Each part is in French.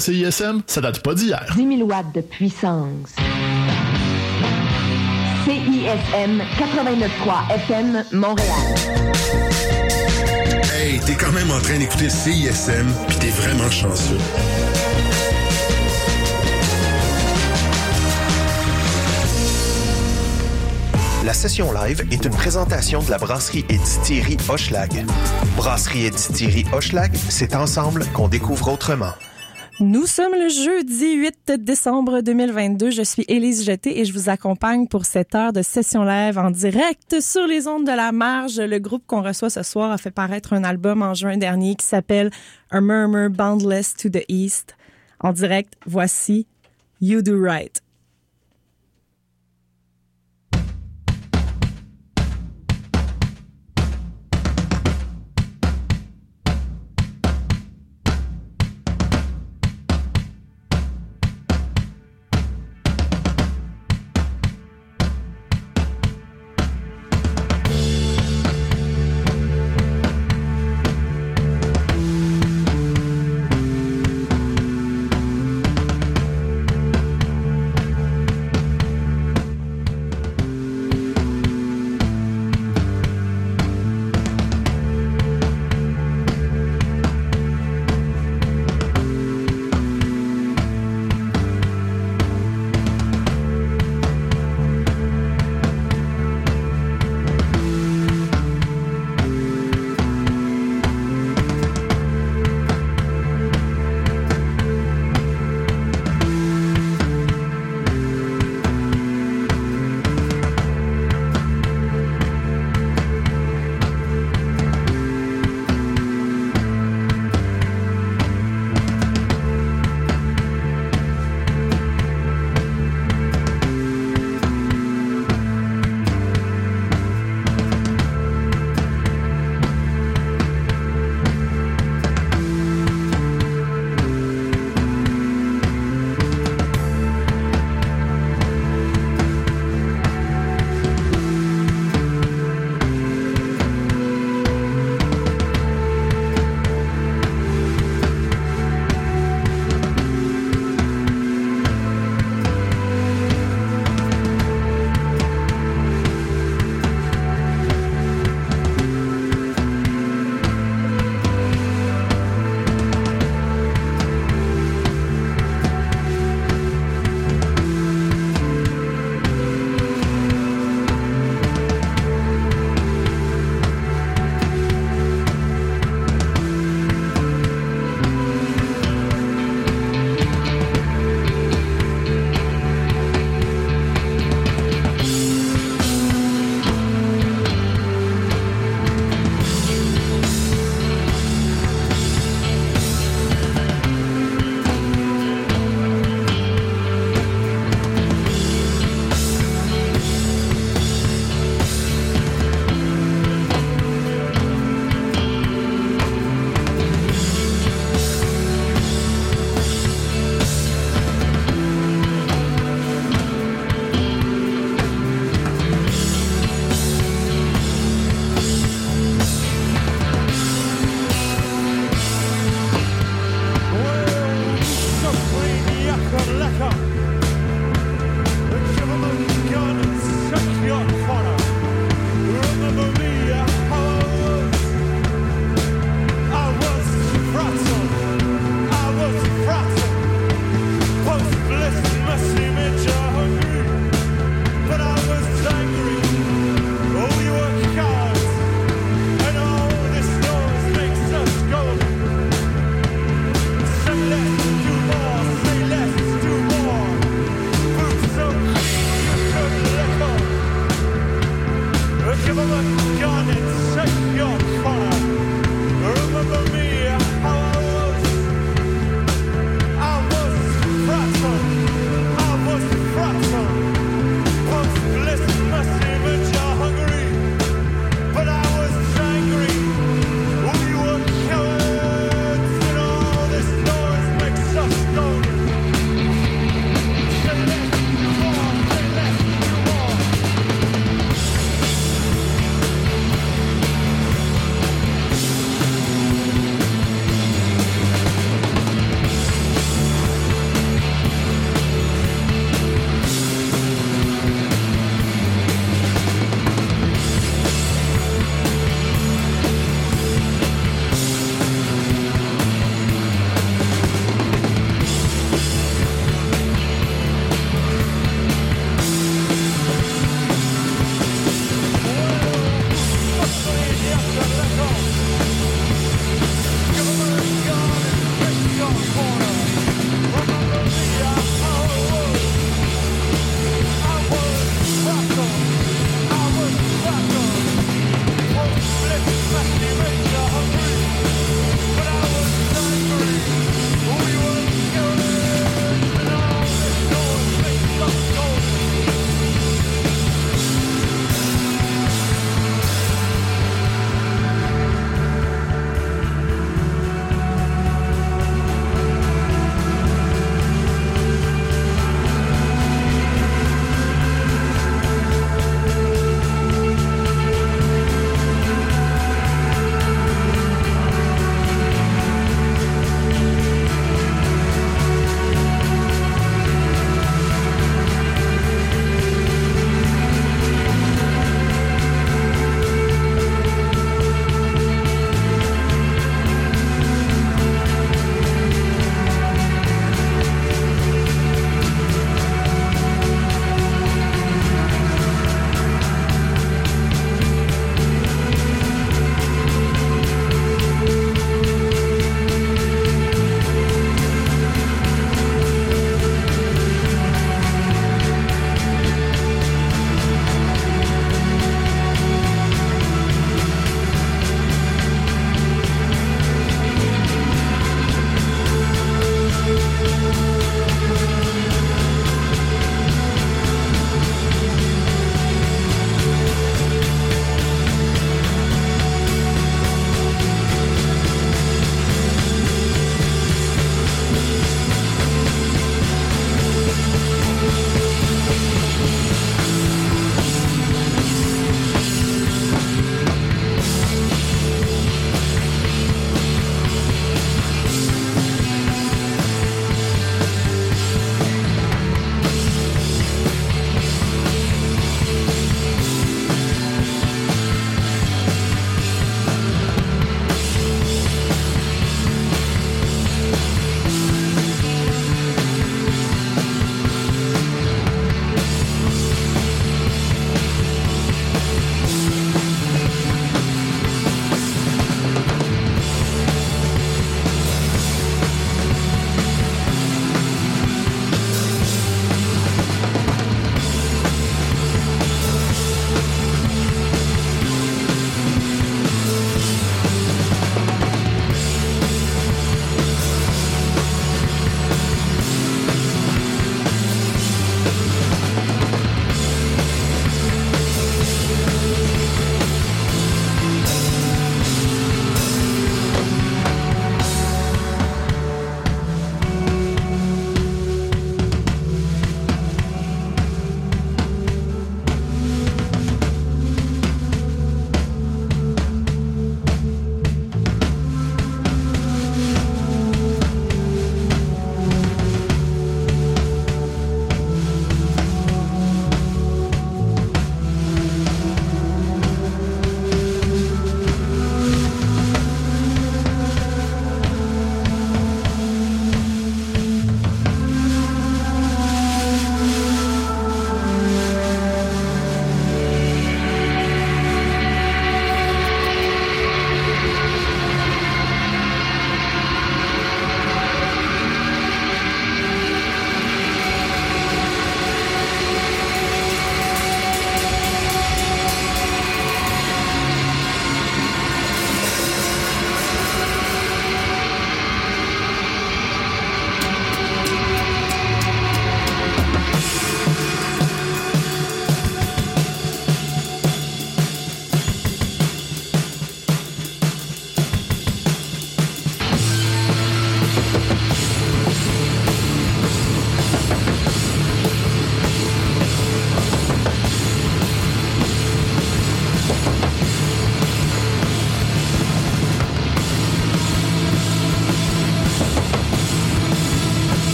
CISM, ça date pas d'hier. 10 000 watts de puissance. CISM 89.3 FM Montréal. Hey, t'es quand même en train d'écouter CISM, puis t'es vraiment chanceux. La session live est une présentation de la brasserie et distillerie Hochelag. Brasserie et distillerie Hochelag, c'est ensemble qu'on découvre autrement. Nous sommes le jeudi 8 décembre 2022. Je suis Élise Jeté et je vous accompagne pour cette heure de session live en direct sur les ondes de la marge. Le groupe qu'on reçoit ce soir a fait paraître un album en juin dernier qui s'appelle A Murmur Boundless to the East. En direct, voici You Do Right.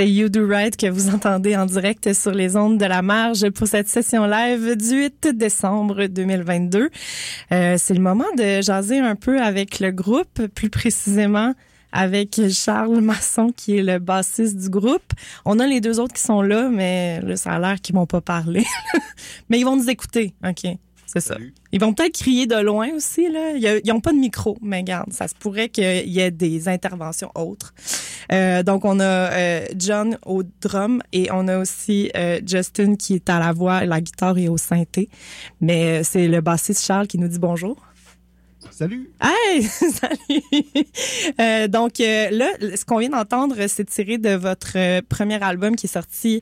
C'est You Do Right que vous entendez en direct sur les ondes de la marge pour cette session live du 8 décembre 2022. Euh, c'est le moment de jaser un peu avec le groupe, plus précisément avec Charles Masson qui est le bassiste du groupe. On a les deux autres qui sont là, mais là, ça a l'air qu'ils vont pas parler. mais ils vont nous écouter. OK. C'est ça. Ils vont peut-être crier de loin aussi. Là. Ils n'ont pas de micro, mais regarde, ça se pourrait qu'il y ait des interventions autres. Euh, donc, on a euh, John au drum et on a aussi euh, Justin qui est à la voix, la guitare et au synthé. Mais c'est le bassiste Charles qui nous dit bonjour. Salut! Hey! Salut! Euh, donc euh, là, ce qu'on vient d'entendre, c'est tiré de votre euh, premier album qui est sorti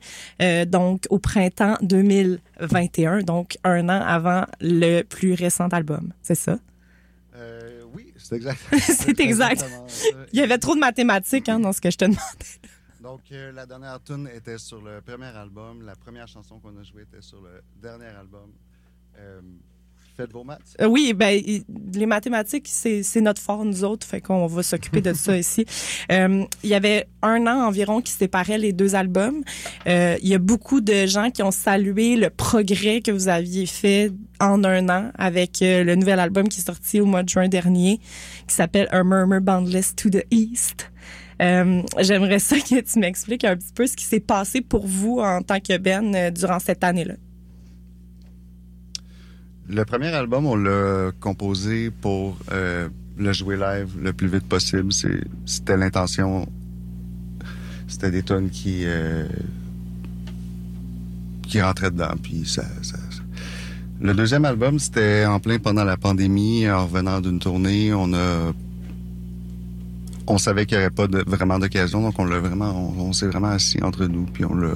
donc au printemps 2021, donc un an avant le plus récent album. C'est ça? Oui, c'est exact. C'est exact. Il y avait trop de mathématiques hein, dans ce que je te demandais. Donc, euh, la dernière tune était sur le premier album. La première chanson qu'on a jouée était sur le dernier album. Euh, faites vos maths? Euh, oui, ben les mathématiques, c'est notre fort, nous autres, fait qu'on va s'occuper de ça ici. Euh, il y avait un an environ qui séparait les deux albums. Euh, il y a beaucoup de gens qui ont salué le progrès que vous aviez fait en un an avec le nouvel album qui est sorti au mois de juin dernier, qui s'appelle A Murmur Boundless to the East. Euh, J'aimerais ça que tu m'expliques un petit peu ce qui s'est passé pour vous en tant que Ben durant cette année-là. Le premier album, on l'a composé pour euh, le jouer live le plus vite possible. C'était l'intention. C'était des tonnes qui euh, qui rentraient dedans. Puis ça, Le deuxième album, c'était en plein pendant la pandémie, en revenant d'une tournée. On a on savait qu'il n'y aurait pas vraiment d'occasion, donc on l'a vraiment, on, on s'est vraiment assis entre nous, puis on l'a,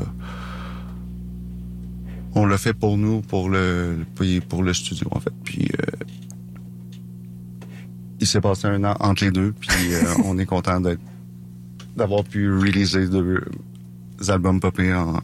on l'a fait pour nous, pour le, pour le studio en fait. Puis euh, il s'est passé un an entre les deux, puis euh, on est content d'être, d'avoir pu réaliser deux albums popés en,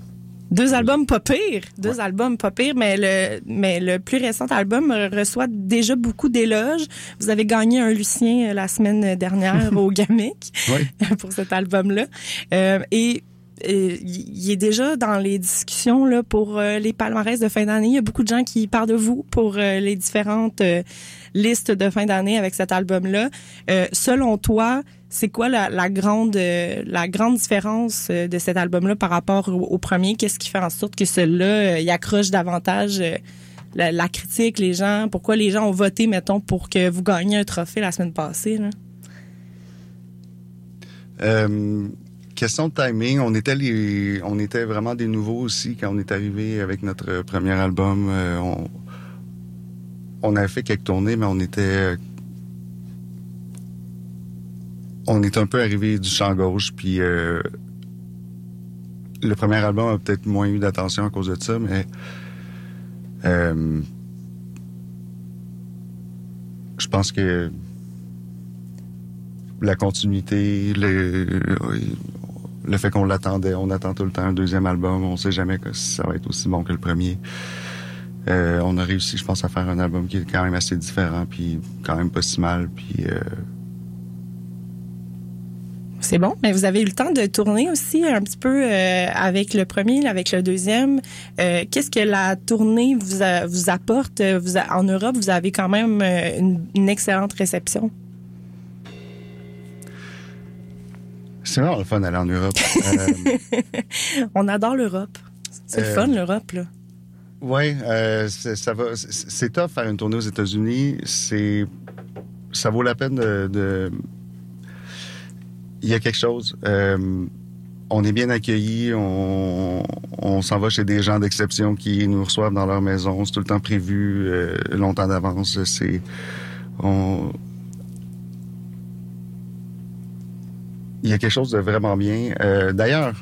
Deux albums pas pires, deux albums pas pires, mais le mais le plus récent album reçoit déjà beaucoup d'éloges. Vous avez gagné un Lucien euh, la semaine dernière au Gamic pour cet album-là, Euh, et il est déjà dans les discussions là pour euh, les palmarès de fin d'année. Il y a beaucoup de gens qui parlent de vous pour euh, les différentes euh, listes de fin d'année avec cet album-là. Euh, selon toi, c'est quoi la, grande euh, la grande différence euh, de cet album-là par rapport au, premier? Qu'est-ce qui fait en sorte que celui-là euh, il accroche davantage euh, la, critique, les gens? Pourquoi les gens ont voté, mettons, pour que vous gagniez un trophée la semaine passée? Euh, question de timing, on était vraiment des nouveaux aussi quand on est arrivé avec notre premier album. Euh, on, on avait fait quelques tournées, mais on était, on est un peu arrivé du champ gauche, puis euh, le premier album a peut-être moins eu d'attention à cause de ça, mais euh, je pense que la continuité, le, le fait qu'on l'attendait, on attend tout le temps un deuxième album, on sait jamais que ça va être aussi bon que le premier. Euh, on a réussi, je pense, à faire un album qui est quand même assez différent, puis quand même pas si mal, puis euh, C'est bon, mais vous avez eu le temps de tourner aussi un petit peu euh, avec le premier, avec le deuxième. Qu'est-ce que la tournée vous, vous apporte? En Europe, vous avez quand même une excellente réception. C'est vraiment le fun d'aller en Europe. Euh, On adore l'Europe. C'est le Euh, fun, l'Europe, là. Ouais, euh, c'est- ça va. c'est- tough faire une tournée aux États-Unis. C'est, ça vaut la peine de. de- Il y a quelque chose. On est bien accueillis. On, on s'en va chez des gens d'exception qui nous reçoivent dans leur maison. C'est tout le temps prévu longtemps d'avance. C'est on. Il y a quelque chose de vraiment bien. Euh, D'ailleurs,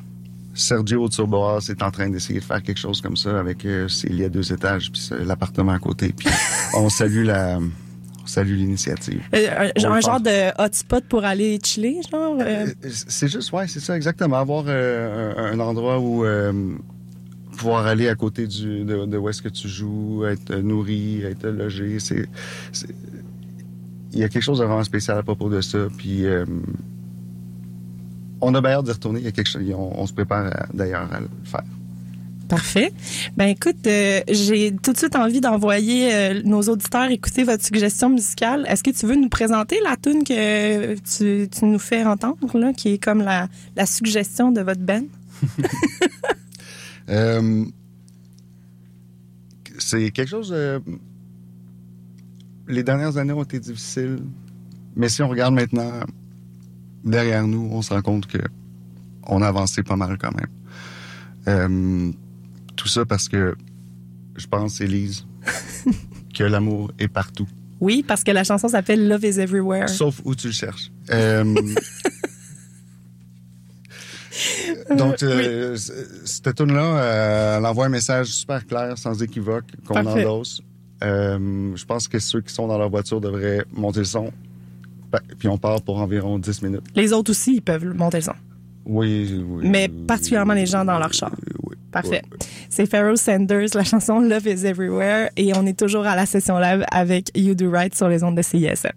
Sergio Turboas est en train d'essayer de faire quelque chose comme ça avec euh, ses lits à deux étages puis l'appartement à côté. Puis on salue la, on salue l'initiative. Euh, un, genre de hotspot pour aller chiller, genre. euh, Euh, C'est juste, ouais, c'est ça exactement. Avoir euh, un, un endroit où euh, pouvoir aller à côté du, de, de où est-ce que tu joues, être nourri, être logé, c'est, c'est- il y a quelque chose de vraiment spécial à propos de ça. Puis euh, on a bien hâte de retourner. Il y a quelque chose, on, on se prépare d'ailleurs à le faire. Parfait. Ben écoute, euh, j'ai tout de suite envie d'envoyer euh, nos auditeurs écouter votre suggestion musicale. Est-ce que tu veux nous présenter la tune que tu, tu nous fais entendre, là, qui est comme la, la suggestion de votre band? Euh, c'est quelque chose. les dernières années ont été difficiles, mais si on regarde maintenant derrière nous, on se rend compte que on a avancé pas mal quand même. Euh, tout ça parce que je pense, Élise, que l'amour est partout, Oui, parce que la chanson s'appelle Love is Everywhere. sauf où tu le cherches. Euh, Donc, euh, cette tune-là, elle envoie un message super clair, sans équivoque, qu'on endosse. Je pense que ceux qui sont dans leur voiture devraient monter le son. Pa- Puis on part pour environ 10 minutes. Les autres aussi, ils peuvent monter le son. Oui, oui. Mais particulièrement les gens dans leur char. Oui. Parfait. Oui, C'est Pharoah Sanders, la chanson Love is Everywhere. Et on est toujours à la session live avec You Do Right sur les ondes de CISM.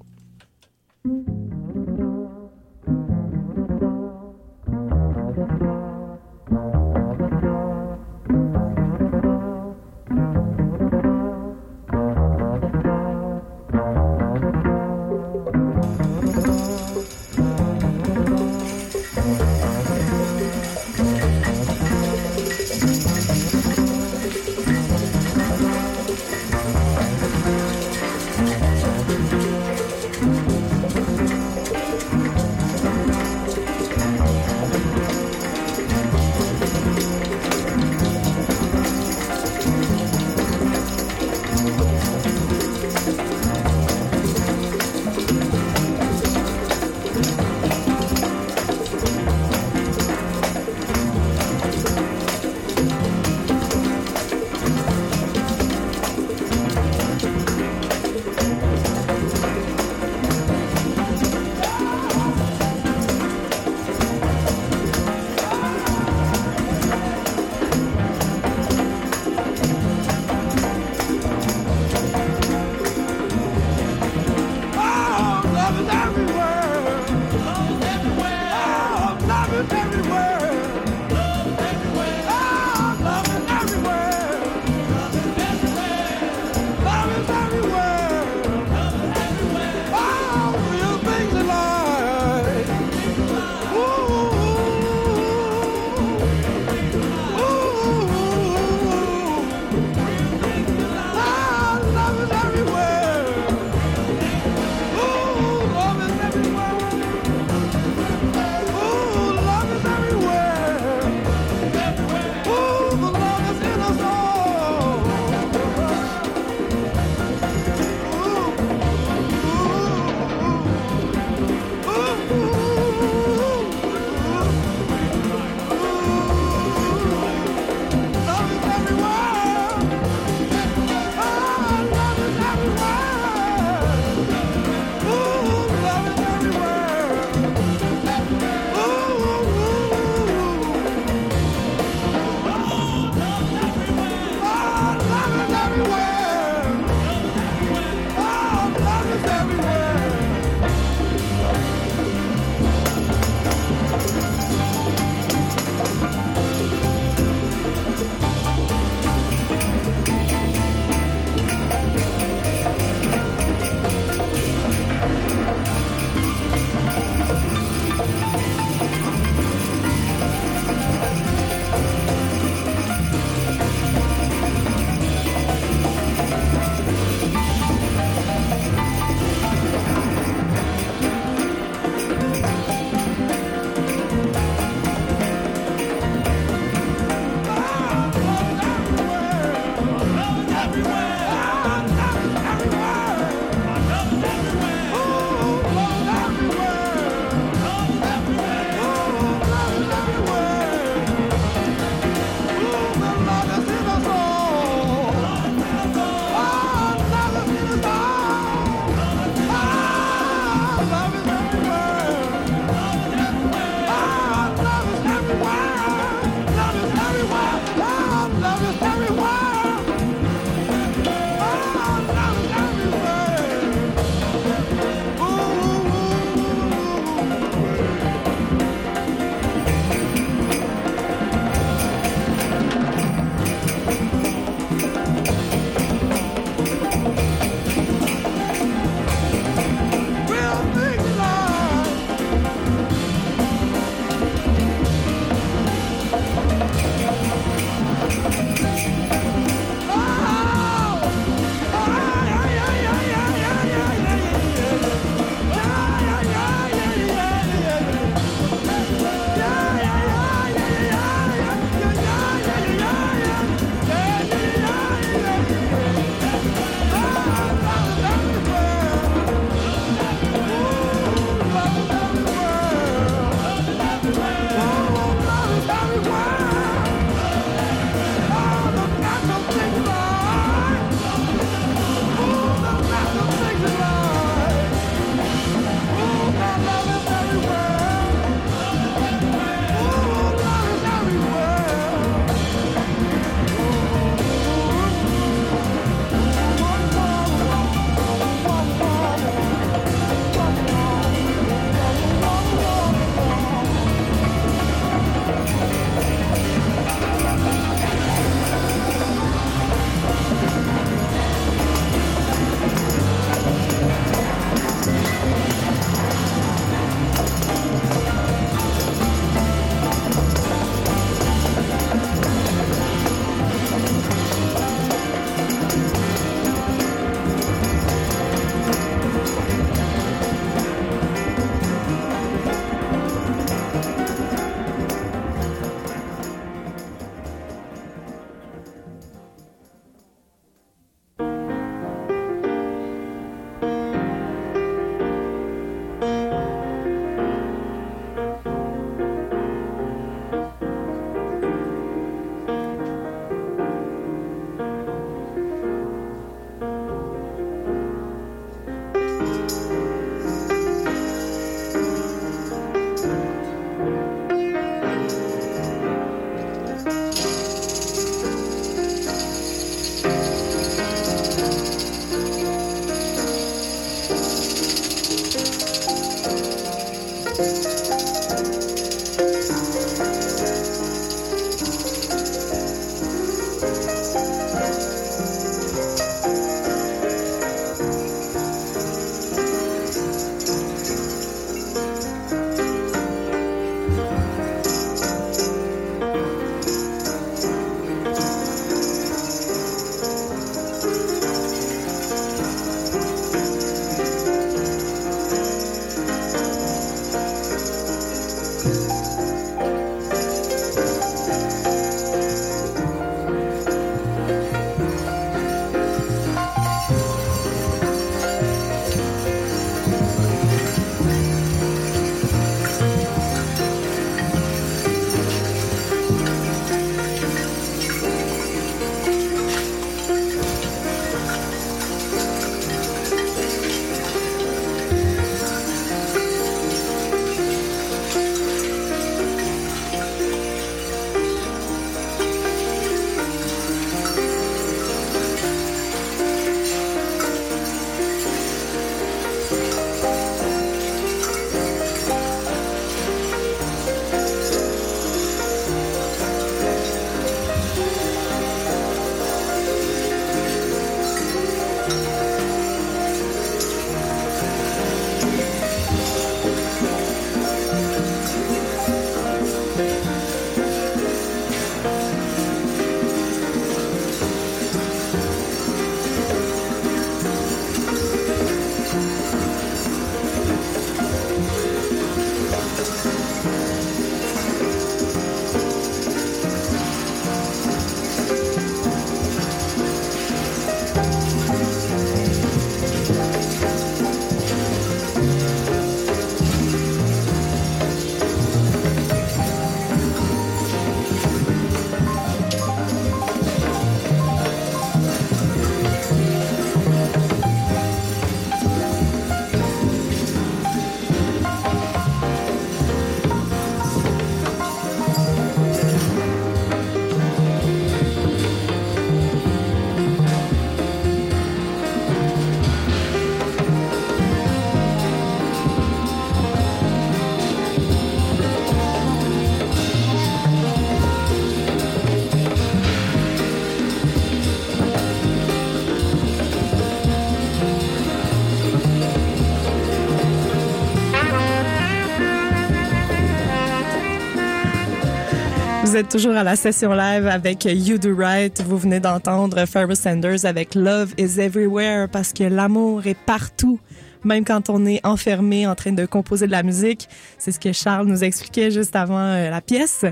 Vous êtes toujours à la session live avec You Do Right. Vous venez d'entendre Pharoah Sanders avec Love is Everywhere parce que l'amour est partout, même quand on est enfermé en train de composer de la musique. C'est ce que Charles nous expliquait juste avant euh, la pièce.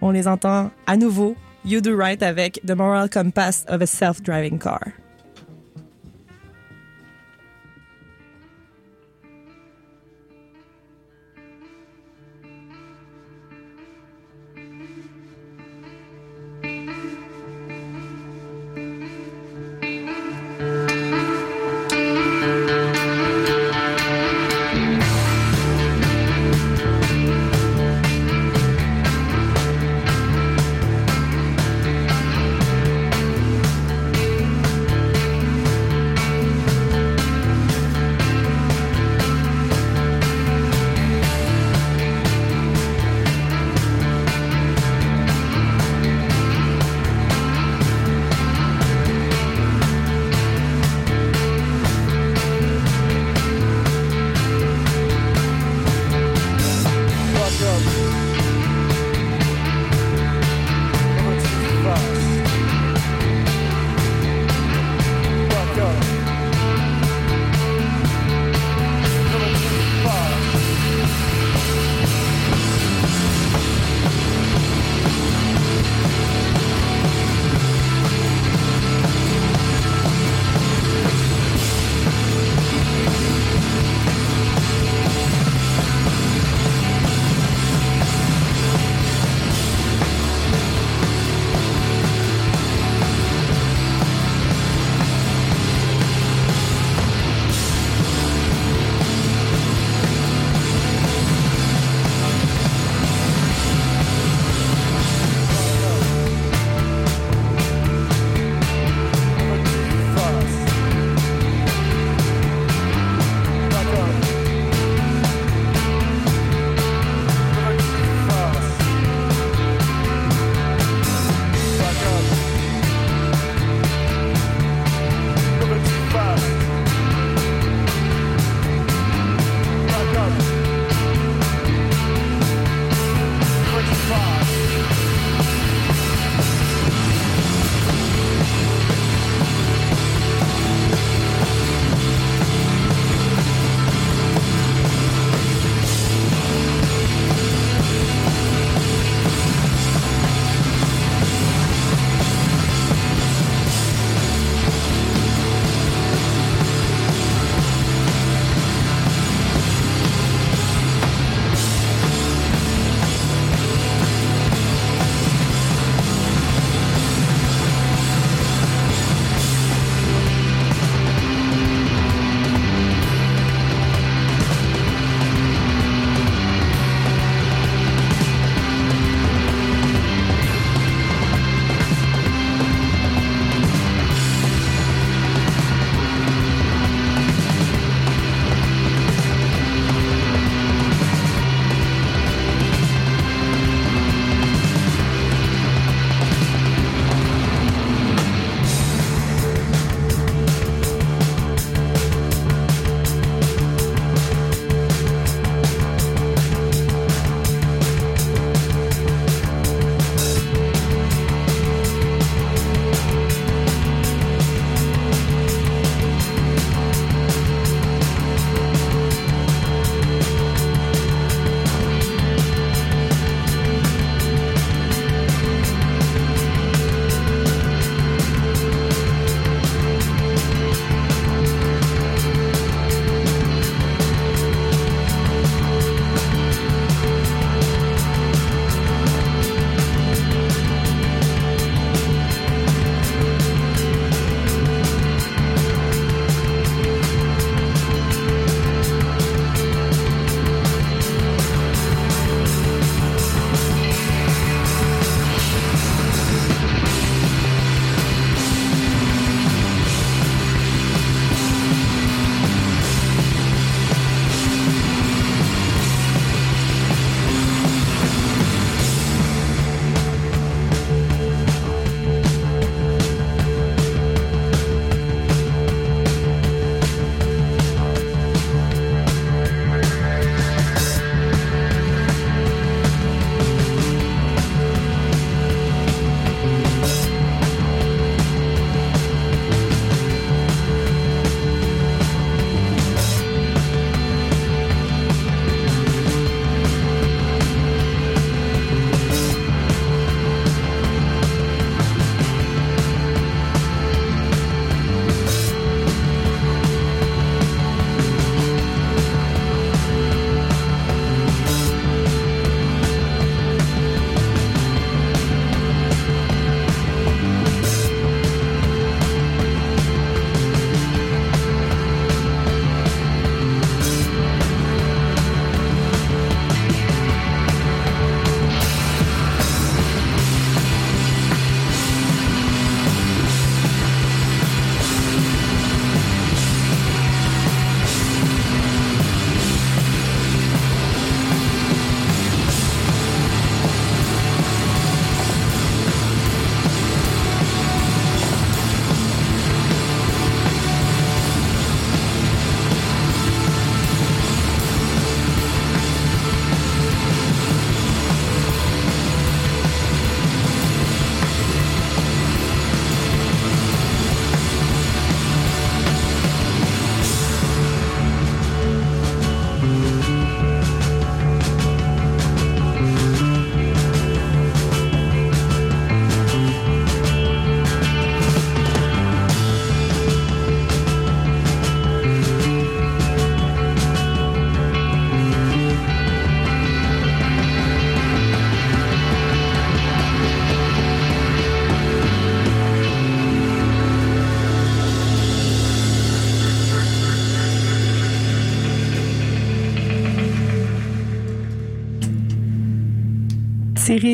On les entend à nouveau. You Do Right avec The Moral Compass of a Self-Driving Car.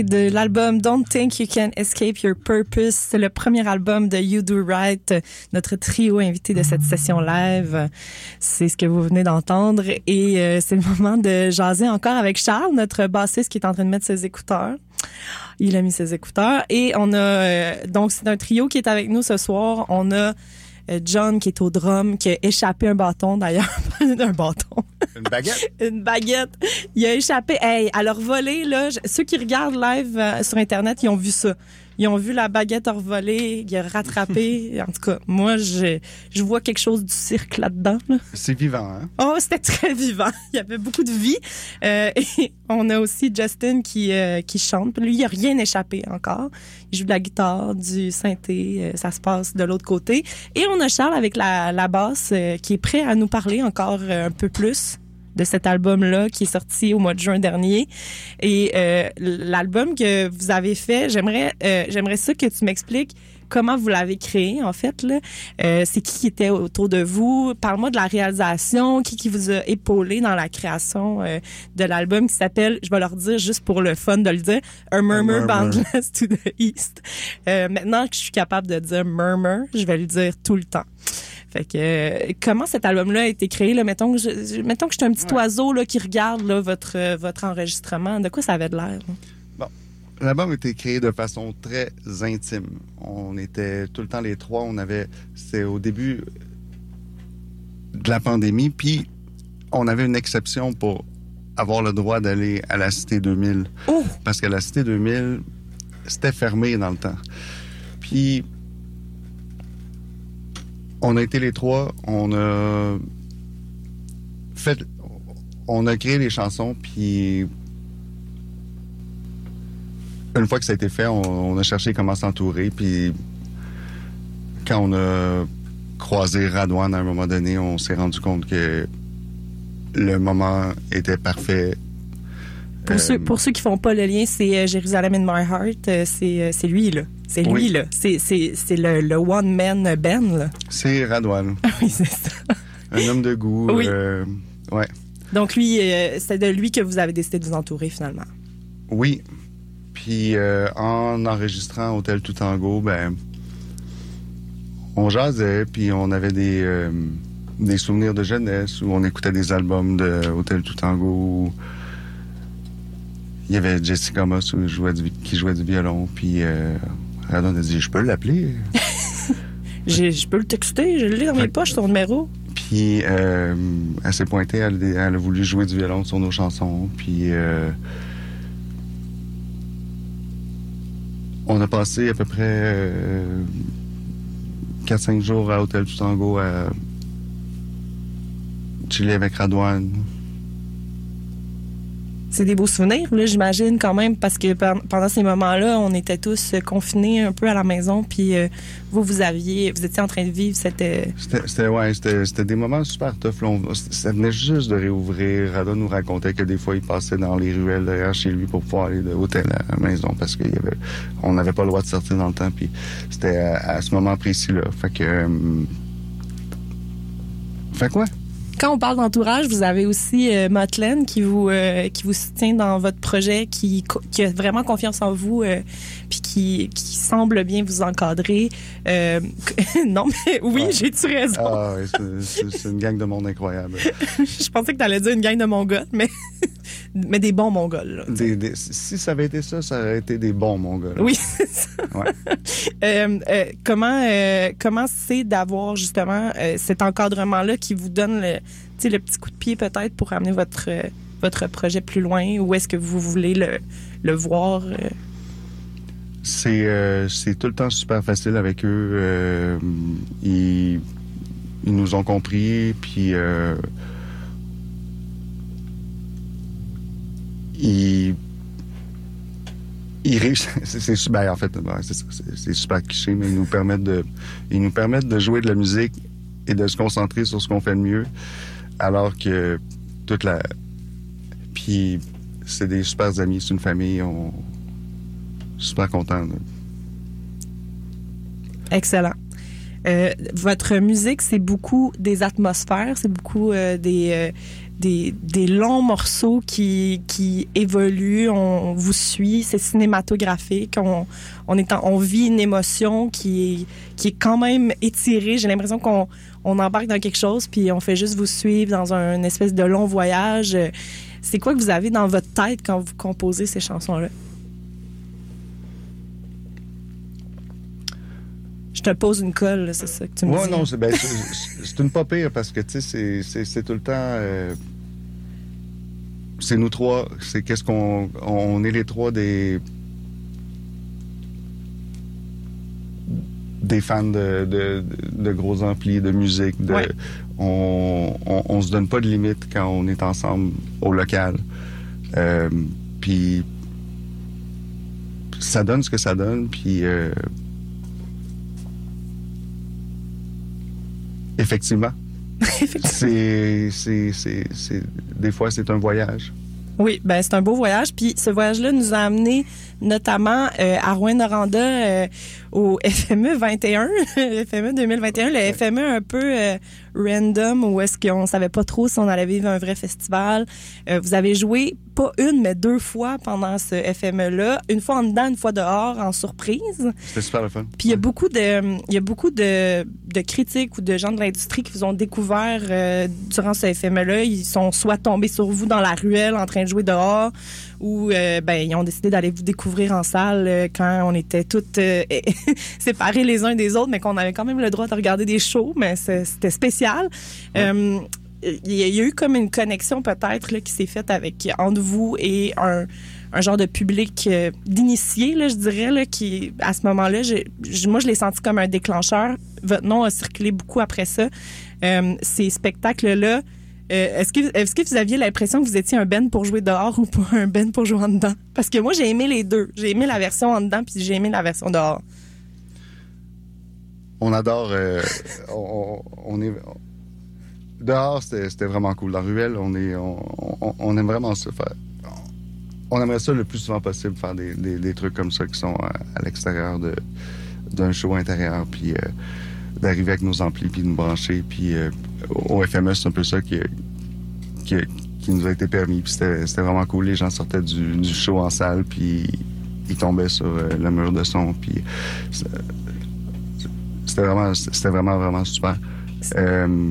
De l'album Don't Think You Can Escape Your Purpose. C'est le premier album de You Do Right, notre trio invité de cette session live. C'est ce que vous venez d'entendre. Et euh, c'est le moment de jaser encore avec Charles, notre bassiste qui est en train de mettre ses écouteurs. Il a mis ses écouteurs. Et on a, euh, donc c'est un trio qui est avec nous ce soir. On a euh, John qui est au drum, qui a échappé un bâton d'ailleurs. un bâton. Une baguette? une baguette. Il a échappé. Hey, à leur voler, là, je- ceux qui regardent live euh, sur Internet, ils ont vu ça. Ils ont vu la baguette revoler, il a rattrapé. en tout cas, moi, je, je vois quelque chose du cirque là-dedans. là. C'est vivant, hein? Oh, c'était très vivant. Il y avait beaucoup de vie. Euh, et on a aussi Justin qui, euh, qui chante. Lui, il a rien échappé encore. Il joue de la guitare, du synthé. euh, ça se passe de l'autre côté. Et on a Charles avec la, la basse euh, qui est prêt à nous parler encore un peu plus de cet album-là qui est sorti au mois de juin dernier. Et euh, l'album que vous avez fait, j'aimerais euh, j'aimerais ça que tu m'expliques comment vous l'avez créé en fait là. Euh, c'est qui qui était autour de vous? Parle-moi de la réalisation, qui qui vous a épaulé dans la création euh, de l'album qui s'appelle, je vais leur dire juste pour le fun de le dire, A Murmur Murmur. Boundless to the East. Euh, maintenant que je suis capable de dire murmur, je vais le dire tout le temps. Fait que euh, comment cet album-là a été créé là? Mettons que je, mettons que je suis un petit oiseau là qui regarde là votre euh, votre enregistrement. De quoi ça avait de l'air là? L'album a été créé de façon très intime. On était tout le temps les trois. On avait, c'était au début de la pandémie, puis on avait une exception pour avoir le droit d'aller à la Cité 2000. Oh! Parce que la Cité 2000, c'était fermé dans le temps. Puis, on a été les trois, on a fait, on a créé les chansons, puis une fois que ça a été fait, on, on a cherché comment s'entourer, puis quand on a croisé Radouane à un moment donné, on s'est rendu compte que le moment était parfait. Pour, Euh, ceux, pour ceux qui font pas le lien, c'est euh, Jérusalem in My Heart. euh, c'est, euh, lui, là. C'est lui, Oui. là. C'est, le, le one-man band, là. C'est Radouane, oui, c'est ça. un homme de goût. Oui. euh, ouais. Donc, lui, euh, c'est de lui que vous avez décidé de vous entourer, finalement. Oui. Puis euh, en enregistrant Hôtel Toutango, ben on jasait, puis on avait des, euh, des souvenirs de jeunesse où on écoutait des albums de Hôtel où Il y avait Jessica Moss jouait du- qui jouait du violon, puis euh, a dit Je peux l'appeler J'ai- Je peux le texter, je l'ai dans mes poches, son numéro. Puis euh, elle s'est pointée, elle, elle a voulu jouer du violon sur nos chansons. Puis on a passé à peu près euh, 4-5 jours à Hôtel du Tango à chiller avec Radouane. C'est des beaux souvenirs, là, j'imagine, quand même, parce que pen- pendant ces moments-là, on était tous euh, confinés un peu à la maison, puis euh, vous, vous aviez, vous étiez en train de vivre cette... euh, C'était, ouais, c'était, des moments super tough. ça venait juste de réouvrir. Radon nous racontait que des fois, il passait dans les ruelles derrière chez lui pour pouvoir aller de hôtel à la maison parce y avait, n'avait pas le droit de sortir dans le temps. Puis c'était à, ce moment précis-là. Fait que, fait quoi? Quand on parle d'entourage, vous avez aussi euh, qui vous euh, qui vous soutient dans votre projet, qui, qui a vraiment confiance en vous, euh, puis qui, qui semble bien vous encadrer. Euh, non, mais oui, j'ai-tu raison? Ah, c'est, une gang de monde incroyable. Je pensais que tu allais dire une gang de Mongols, mais, mais des bons Mongols. là. Des- des- si ça avait été ça, ça aurait été des bons, mon gars. là. Oui, c'est ça. Ouais. Euh, euh, comment euh, comment c'est d'avoir justement cet encadrement-là qui vous donne le, petit coup de pied peut-être pour amener votre, votre projet plus loin? Où est-ce que vous voulez le, le voir? C'est c'est tout le temps super facile avec eux. Ils, ils nous ont compris, puis euh, ils réussissent. C'est super. En fait, c'est super cliché, mais ils nous permettent de ils nous permettent de jouer de la musique et de se concentrer sur ce qu'on fait de mieux, alors que toute la puis c'est des super amis, c'est une famille. On super content. là. Excellent. Euh, votre musique, c'est beaucoup des atmosphères, c'est beaucoup euh, des, euh, des, longs morceaux qui, qui évoluent, on, vous suit, c'est cinématographique, on, on, vit une émotion qui est, qui est quand même étirée. J'ai l'impression qu'on on embarque dans quelque chose, puis on fait juste vous suivre dans un espèce de long voyage. C'est quoi que vous avez dans votre tête quand vous composez ces chansons-là? Te pose une colle, c'est ça que tu me Ouais, dis. non, c'est ben, c'est- une pas pire parce que, tu sais, c'est- tout le temps. euh, c'est nous trois. C'est qu'est-ce qu'on. On est les trois des. Des fans de, de, de gros amplis, de musique. De, Ouais. on, on, on se donne pas de limite quand on est ensemble au local. Euh, puis. Ça donne ce que ça donne, puis. euh, Effectivement. c'est, c'est, c'est, c'est, des fois, c'est un voyage. Oui, ben c'est un beau voyage. Puis ce voyage-là nous a amené notamment euh, à Rouen-Noranda euh, au FME 21, le FME 2021, le FME un peu euh, random où est-ce qu'on savait pas trop si on allait vivre un vrai festival. Euh, vous avez joué pas une mais deux fois pendant ce FME-là, une fois en dedans, une fois dehors en surprise. C'était super le fun. Puis il y a beaucoup de, il y a beaucoup de, de critiques ou de gens de l'industrie qui vous ont découvert euh, durant ce FME-là. Ils sont soit tombés sur vous dans la ruelle en train de jouer dehors, ou euh, ben ils ont décidé d'aller vous découvrir en salle euh, quand on était toutes euh, séparés les uns des autres, mais qu'on avait quand même le droit de regarder des shows. Mais c'était spécial. Euh, il y a il y a eu comme une connexion peut-être qui s'est faite avec entre vous et un, un genre de public d'initiés, je dirais, là, qui à ce moment-là, moi je l'ai senti comme un déclencheur. Votre nom a circulé beaucoup après ça. Ces spectacles-là, euh, est-ce que est-ce que vous aviez l'impression que vous étiez un ben pour jouer dehors ou pas un ben pour jouer en dedans? Parce que moi j'ai aimé les deux. J'ai aimé la version en dedans puis j'ai aimé la version dehors. On adore. euh, on, est. Dehors, c'était vraiment cool. La ruelle, on est, on, aime vraiment ça faire. On aimerait ça le plus souvent possible faire des, des, trucs comme ça qui sont à, à l'extérieur d'un show intérieur, puis euh, d'arriver avec nos amplis, puis de nous brancher, puis euh, au FME, c'est un peu ça qui, qui, qui nous a été permis, puis c'était c'était vraiment cool. Les gens sortaient du, du show en salle, puis ils tombaient sur euh, le mur de son, puis c'était vraiment, c'était vraiment, vraiment super. Euh,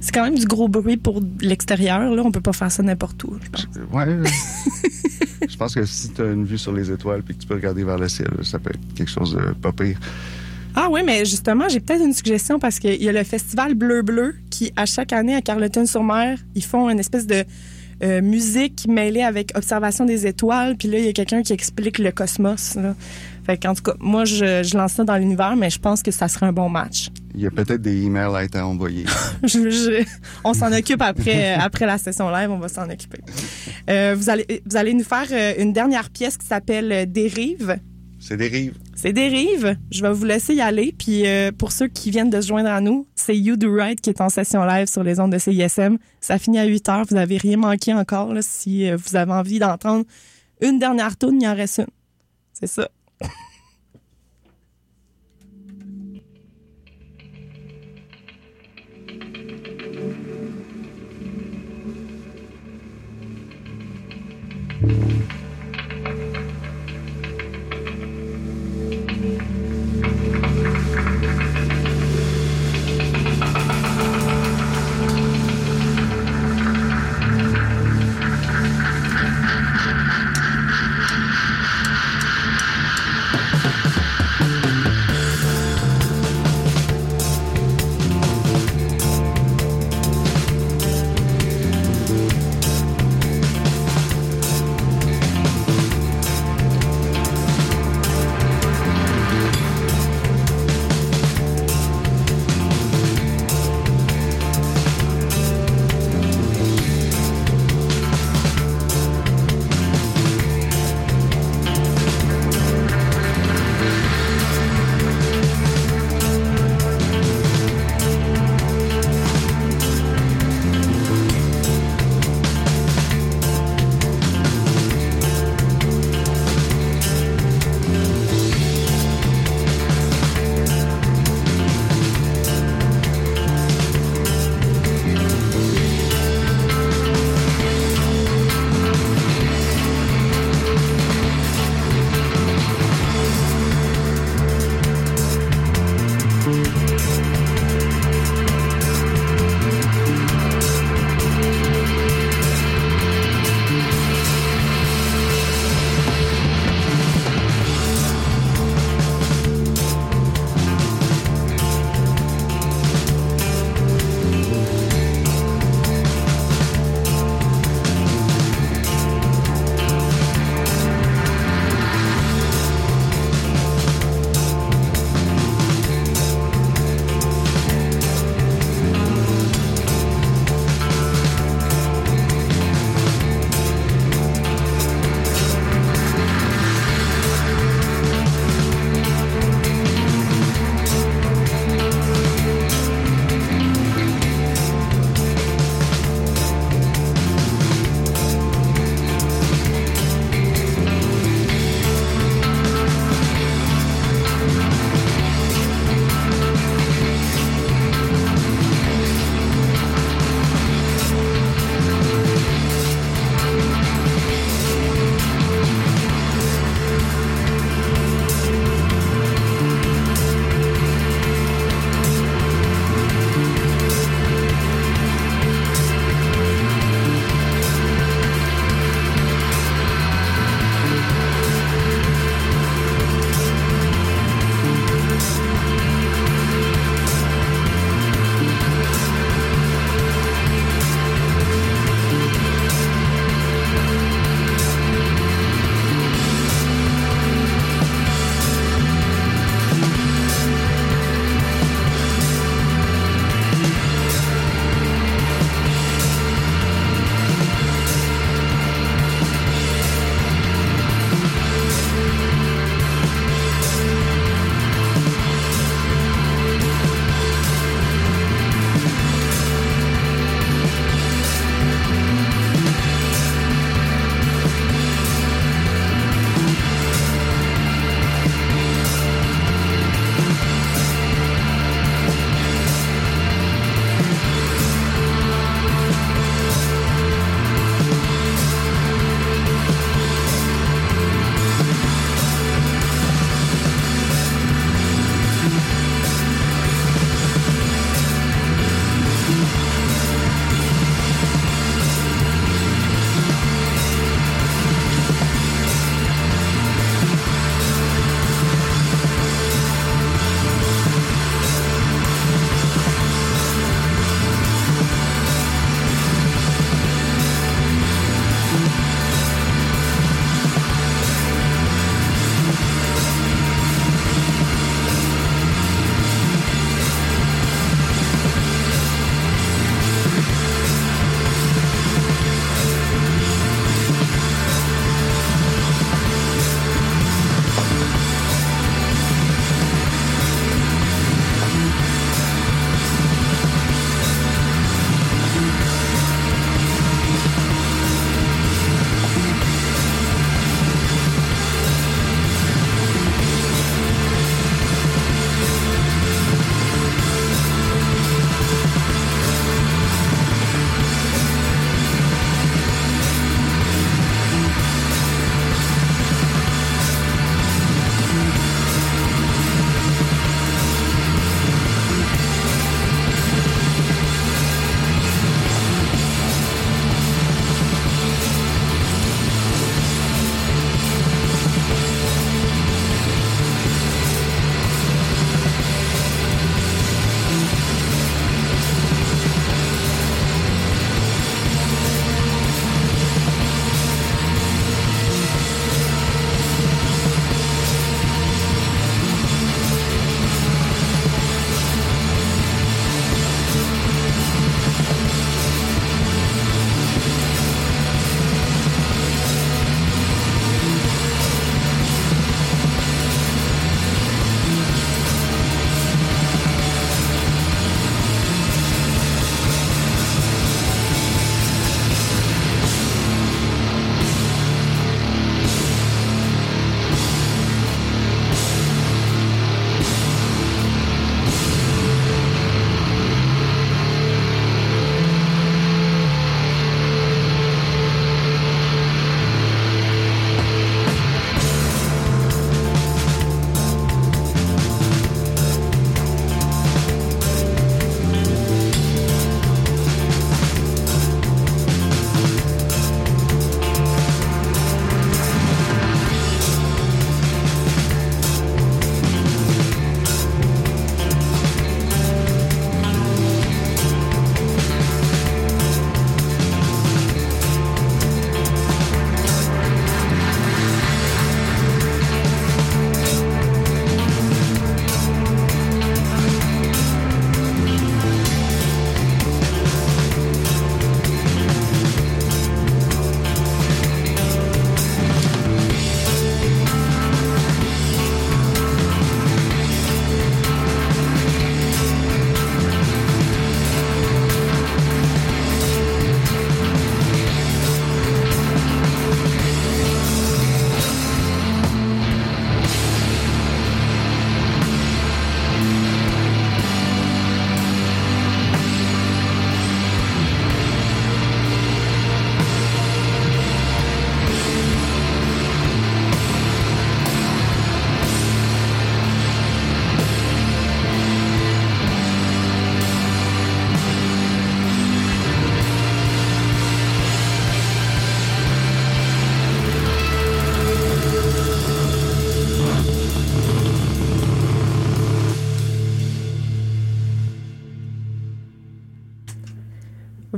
C'est quand même du gros bruit pour l'extérieur. Là, on peut pas faire ça n'importe où. je pense. ouais. euh, je pense que si tu as une vue sur les étoiles puis que tu peux regarder vers le ciel, ça peut être quelque chose de pas pire. Ah oui, mais justement, j'ai peut-être une suggestion parce qu'il y a le festival Bleu Bleu qui, à chaque année, à Carleton-sur-Mer, ils font une espèce de euh, musique mêlée avec observation des étoiles. Puis là, il y a quelqu'un qui explique le cosmos. Là. Fait qu'en tout cas, moi, je, je lance ça dans l'univers, mais je pense que ça serait un bon match. Il y a peut-être des emails à être envoyés. Je- je- on s'en occupe après, après la session live, on va s'en occuper. Euh, vous, allez, vous allez nous faire euh, une dernière pièce qui s'appelle euh, Dérive. C'est des rives. C'est Dérive. Je vais vous laisser y aller. Puis euh, pour ceux qui viennent de se joindre à nous, c'est You Do Right qui est en session live sur les ondes de CISM. Ça finit à 8 heures. Vous n'avez rien manqué encore. Si euh, vous avez envie d'entendre une dernière tune, il en reste une. C'est ça.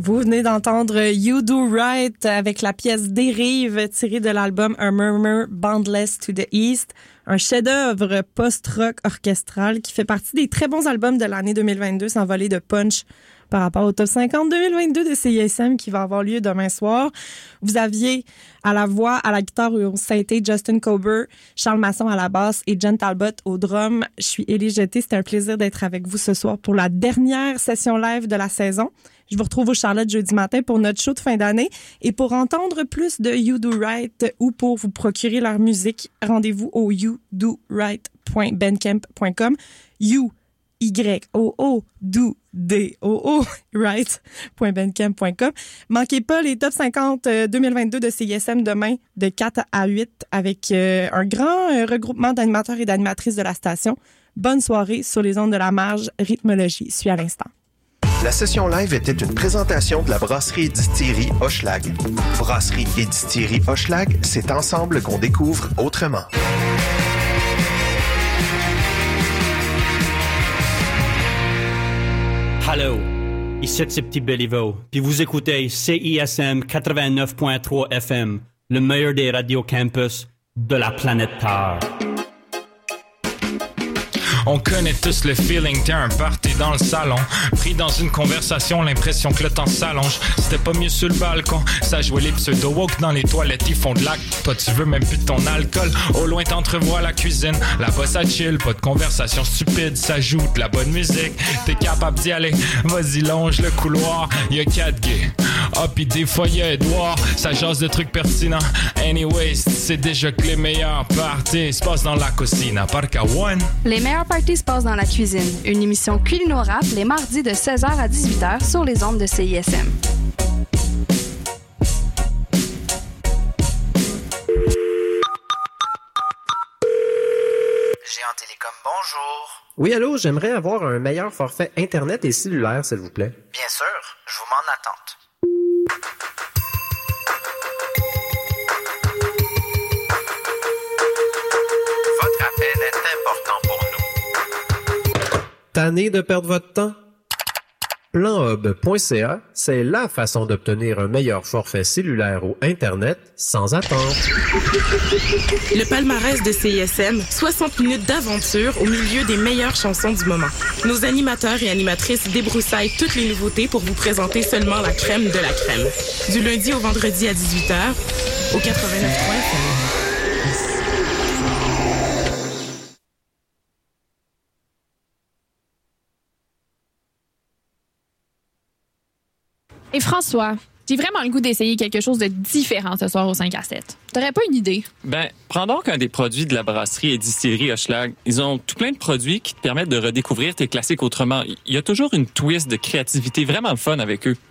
Vous venez d'entendre You Do Right avec la pièce Dérive tirée de l'album A Murmur Boundless to the East, un chef-d'œuvre post-rock orchestral qui fait partie des très bons albums de l'année 2022, s'envoler de punch par rapport au top 50 2022 de CISM qui va avoir lieu demain soir. Vous aviez à la voix, à la guitare au synthé Justin Cober, Charles Masson à la basse et Jen Talbot au drum. Je suis Élie Jeté. C'était un plaisir d'être avec vous ce soir pour la dernière session live de la saison. Je vous retrouve au Charlotte jeudi matin pour notre show de fin d'année. Et pour entendre plus de You Do Right ou pour vous procurer leur musique, rendez-vous au youdoright.bandcamp.com. You y-O-O, do, D-O-O, right.bandcamp.com. Manquez pas les top 50 2022 de CISM demain de 4 à 8 avec euh, un grand euh, regroupement d'animateurs et d'animatrices de la station. Bonne soirée sur les ondes de la marge rythmologie. Suis à l'instant. La session live était une présentation de la brasserie et distillerie Hochelag. Brasserie et distillerie Hochelag, c'est ensemble qu'on découvre autrement. Allô, ici c'est Petit Béliveau, puis vous écoutez CISM 89.3 FM, le meilleur des radios campus de la planète Terre. On connaît tous le feeling, t'es un party dans le salon. Pris dans une conversation, l'impression que le temps s'allonge. C'était pas mieux sur le balcon, ça jouait les pseudo woke dans les toilettes, ils font de l'acte. Toi, tu veux même plus de ton alcool. Au loin, t'entrevois la cuisine. Là-bas, ça chill, pas de conversation stupide, ça joue de la bonne musique. T'es capable d'y aller, vas-y, longe le couloir. Y'a quatre gays. Ah, pis des fois, y'a Edouard, ça jase de trucs pertinents. Anyways, c'est déjà que les meilleurs parties se passent dans la cuisine, à part qu'à one. Les meilleurs parties se passent dans la cuisine. Une émission culinorable les mardis de 16h à 18h sur les ondes de CISM. Géant Télécom, bonjour. Oui, allô, j'aimerais avoir un meilleur forfait Internet et cellulaire, s'il vous plaît. Bien sûr, je vous mets en attente. Tanné de perdre votre temps? Planhub.ca, c'est la façon d'obtenir un meilleur forfait cellulaire ou Internet sans attente. Le palmarès de CISM, 60 minutes d'aventure au milieu des meilleures chansons du moment. Nos animateurs et animatrices débroussaillent toutes les nouveautés pour vous présenter seulement la crème de la crème. Du lundi au vendredi à 18h, au 89.3 François, j'ai vraiment le goût d'essayer quelque chose de différent ce soir au 5 à 7. T'aurais pas une idée? Ben, prends donc un des produits de la brasserie et distillerie Hochelag. Ils ont tout plein de produits qui te permettent de redécouvrir tes classiques autrement. Il y a toujours une twist de créativité vraiment fun avec eux.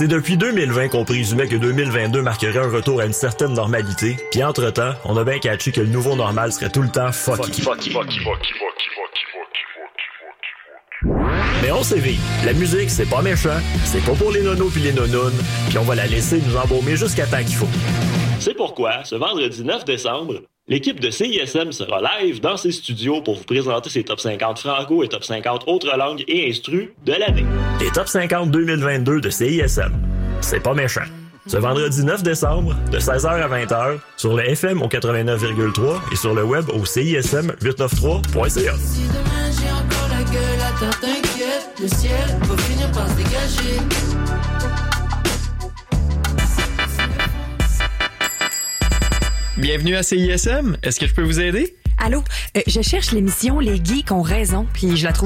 C'est depuis 2020 qu'on présumait que 2022 marquerait un retour à une certaine normalité, puis entre-temps, on a bien catché que le nouveau normal serait tout le temps fucky. Mais on sait vite, la musique c'est pas méchant, c'est pas pour les nonos puis les nonounes, puis on va la laisser nous embaumer jusqu'à temps qu'il faut. C'est pourquoi, ce vendredi 9 décembre, l'équipe de CISM sera live dans ses studios pour vous présenter ses top 50 franco et top 50 autres langues et instrus de l'année. Les top 50 2022 de CISM. C'est pas méchant. Ce vendredi 9 décembre, de 16h à 20h, sur le FM au 89,3 et sur le web au CISM893.ca. Si demain j'ai encore la gueule, attends t'inquiète, le ciel va finir par se dégager. Bienvenue à CISM. Est-ce que je peux vous aider? Allô, euh, je cherche l'émission Les Geeks ont raison, puis je la trouve